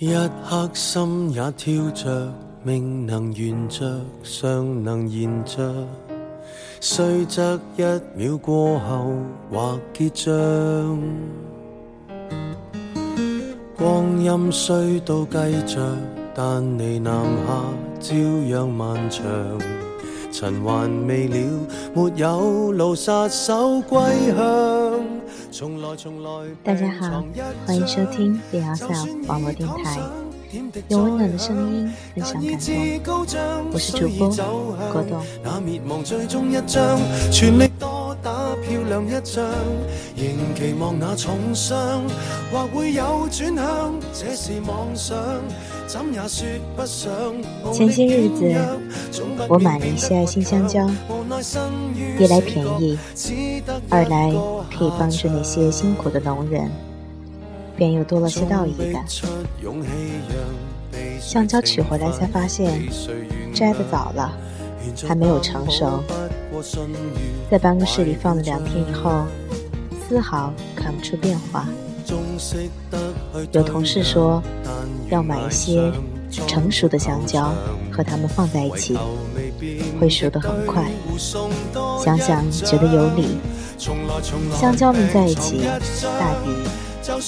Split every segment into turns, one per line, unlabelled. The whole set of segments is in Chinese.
一刻心也跳着，命能圆着，尚能延着。虽则一秒过后或结账，光阴虽都计着，但你南下照样漫长。尘还未了，没有路杀手归乡。
大家好，欢迎收听 Self 网络电台，用温暖的声音分享感动。我是主播郭栋。
亮一仗，仍期望那重伤或会有转向，这是妄想。
前些日子，我买了一些爱心香蕉，一来便宜，二来可以帮助那些辛苦的农人，便又多了些道义感。香蕉取回来才发现，摘的早了，还没有成熟，在办公室里放了两天以后，丝毫看不出变化。有同事说要买一些成熟的香蕉，和它们放在一起，会熟得很快。想想觉得有理，香蕉们在一起，大抵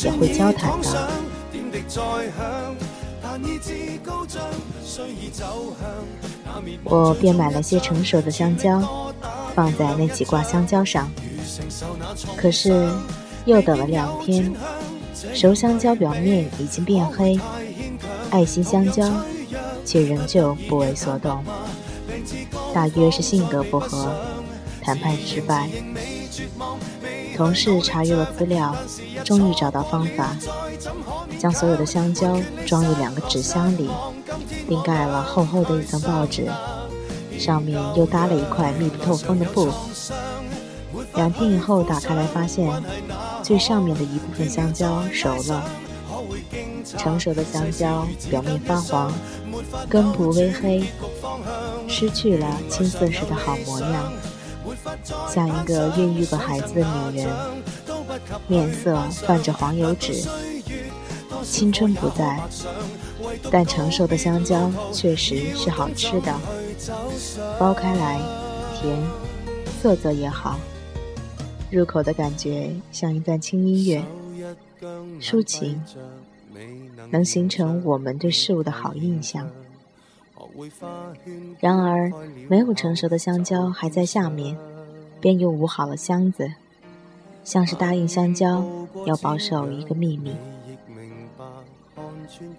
也会交谈的。我便买了些成熟的香蕉，放在那几挂香蕉上。可是。又等了两天，熟香蕉表面已经变黑，爱心香蕉却仍旧不为所动。大约是性格不合，谈判失败。同事查阅了资料，终于找到方法，将所有的香蕉装入两个纸箱里，并盖了厚厚的一层报纸，上面又搭了一块密不透风的布。两天以后打开来，发现最上面的一部分香蕉熟了，成熟的香蕉表面发黄，根部微黑，失去了青涩时的好模样，像一个孕育过孩子的女人，面色泛着黄油脂，青春不在，但成熟的香蕉确实是好吃的，剥开来甜，色泽也好。入口的感觉像一段轻音乐，抒情，能形成我们对事物的好印象。然而，没有成熟的香蕉还在下面，便又捂好了箱子，像是答应香蕉要保守一个秘密。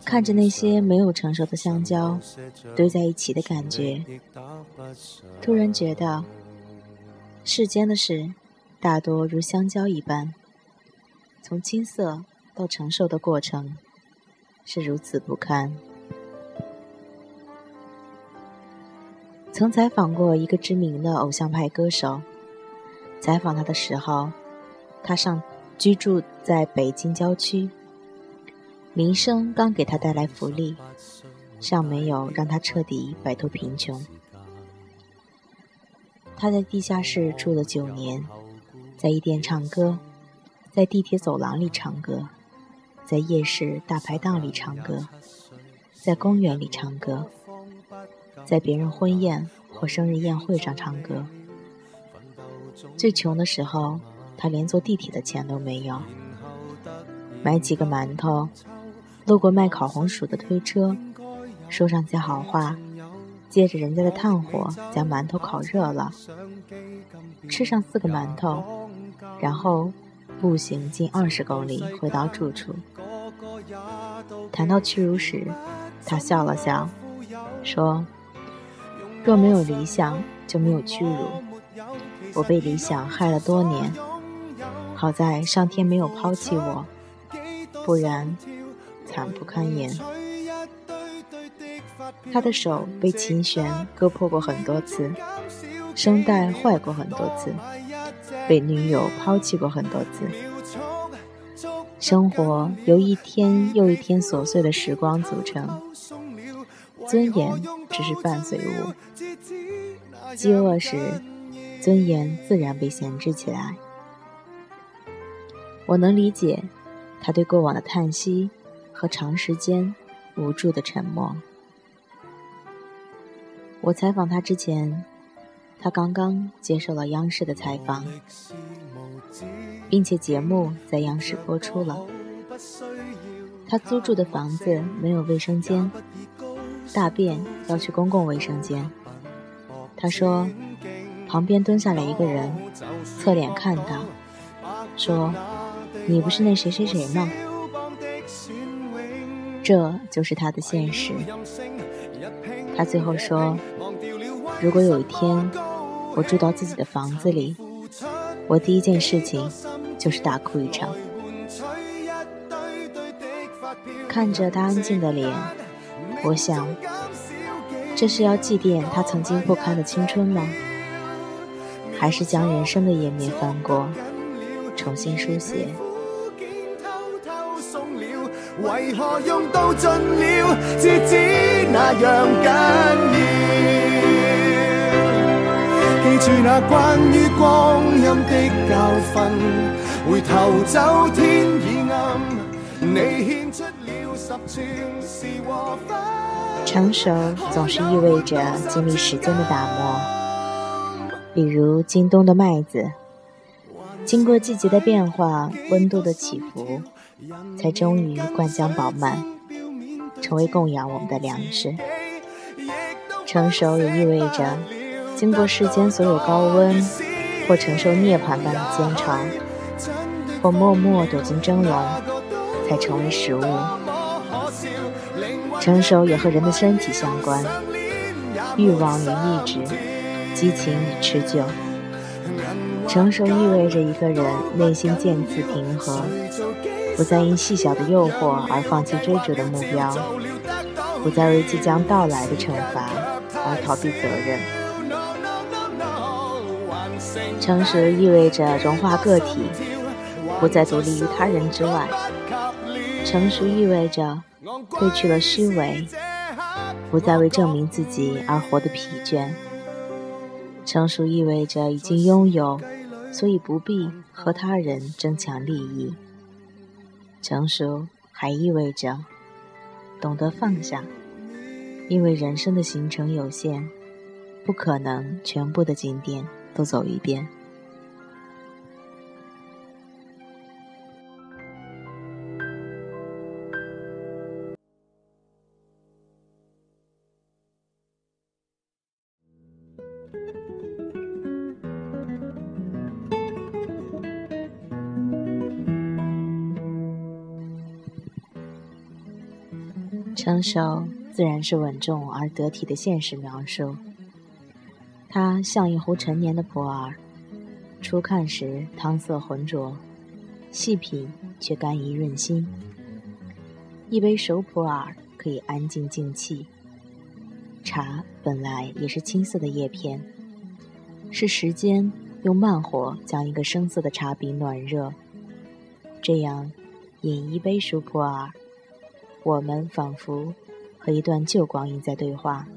看着那些没有成熟的香蕉堆在一起的感觉，突然觉得世间的事。大多如香蕉一般，从青涩到成熟的过程是如此不堪。曾采访过一个知名的偶像派歌手，采访他的时候，他上居住在北京郊区，民生刚给他带来福利，尚没有让他彻底摆脱贫穷。他在地下室住了九年。在夜店唱歌，在地铁走廊里唱歌，在夜市大排档里唱歌，在公园里唱歌，在别人婚宴或生日宴会上唱歌。最穷的时候，他连坐地铁的钱都没有，买几个馒头，路过卖烤红薯的推车，说上些好话。借着人家的炭火，将馒头烤热了，吃上四个馒头，然后步行近二十公里回到住处。谈到屈辱时，他笑了笑，说：“若没有理想，就没有屈辱。我被理想害了多年，好在上天没有抛弃我，不然惨不堪言。”他的手被琴弦割破过很多次，声带坏过很多次，被女友抛弃过很多次。生活由一天又一天琐碎的时光组成，尊严只是伴随物。饥饿时，尊严自然被闲置起来。我能理解他对过往的叹息和长时间无助的沉默。我采访他之前，他刚刚接受了央视的采访，并且节目在央视播出了。他租住的房子没有卫生间，大便要去公共卫生间。他说，旁边蹲下来一个人，侧脸看他，说：“你不是那谁谁谁吗？”这就是他的现实。他最后说：“如果有一天我住到自己的房子里，我第一件事情就是大哭一场。”看着他安静的脸，我想，这是要祭奠他曾经不堪的青春吗？还是将人生的页面翻过，重新书写？为何用到尽了，至知那样紧要？记住那关于光阴的教训，回头走天已暗，你献出了十寸是和分。成熟总是意味着经历时间的打磨，比如京东的麦子，经过季节的变化、温度的起伏。才终于灌浆饱满，成为供养我们的粮食。成熟也意味着，经过世间所有高温，或承受涅槃般的煎熬，或默默躲进蒸笼，才成为食物。成熟也和人的身体相关，欲望与意志，激情与持久。成熟意味着一个人内心渐次平和。不再因细小的诱惑而放弃追逐的目标，不再为即将到来的惩罚而逃避责任。成熟意味着融化个体，不再独立于他人之外。成熟意味着褪去了虚伪，不再为证明自己而活得疲倦。成熟意味着已经拥有，所以不必和他人争抢利益。成熟还意味着懂得放下，因为人生的行程有限，不可能全部的景点都走一遍。成熟自然是稳重而得体的现实描述。它像一壶陈年的普洱，初看时汤色浑浊，细品却甘怡润心。一杯熟普洱可以安静静气。茶本来也是青涩的叶片，是时间用慢火将一个生涩的茶饼暖热。这样，饮一杯熟普洱。我们仿佛和一段旧光阴在对话，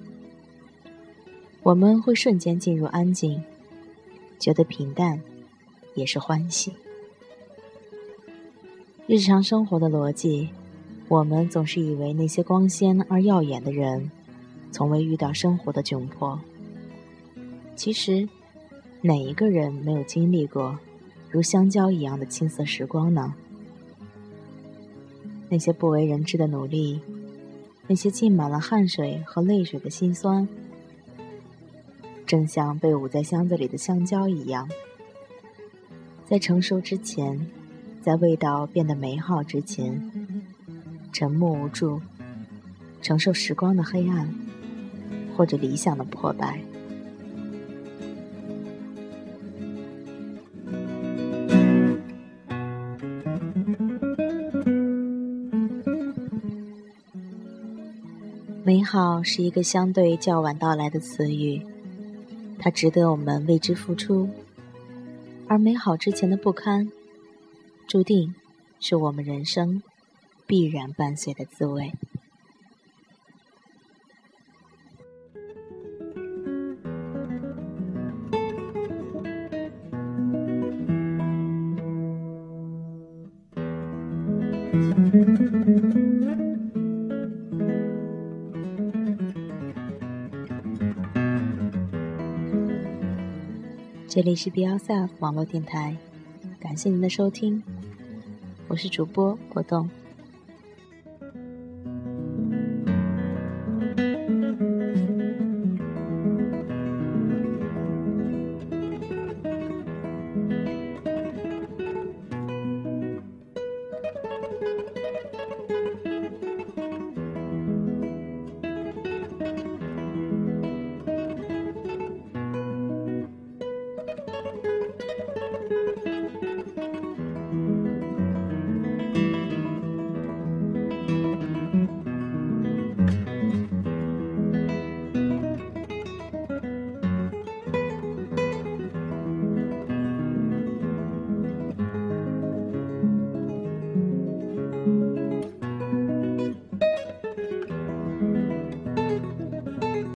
我们会瞬间进入安静，觉得平淡，也是欢喜。日常生活的逻辑，我们总是以为那些光鲜而耀眼的人，从未遇到生活的窘迫。其实，哪一个人没有经历过如香蕉一样的青涩时光呢？那些不为人知的努力，那些浸满了汗水和泪水的辛酸，正像被捂在箱子里的香蕉一样，在成熟之前，在味道变得美好之前，沉默无助，承受时光的黑暗，或者理想的破败。美好是一个相对较晚到来的词语，它值得我们为之付出。而美好之前的不堪，注定是我们人生必然伴随的滋味。这里是 BLSF 网络电台，感谢您的收听，我是主播果冻。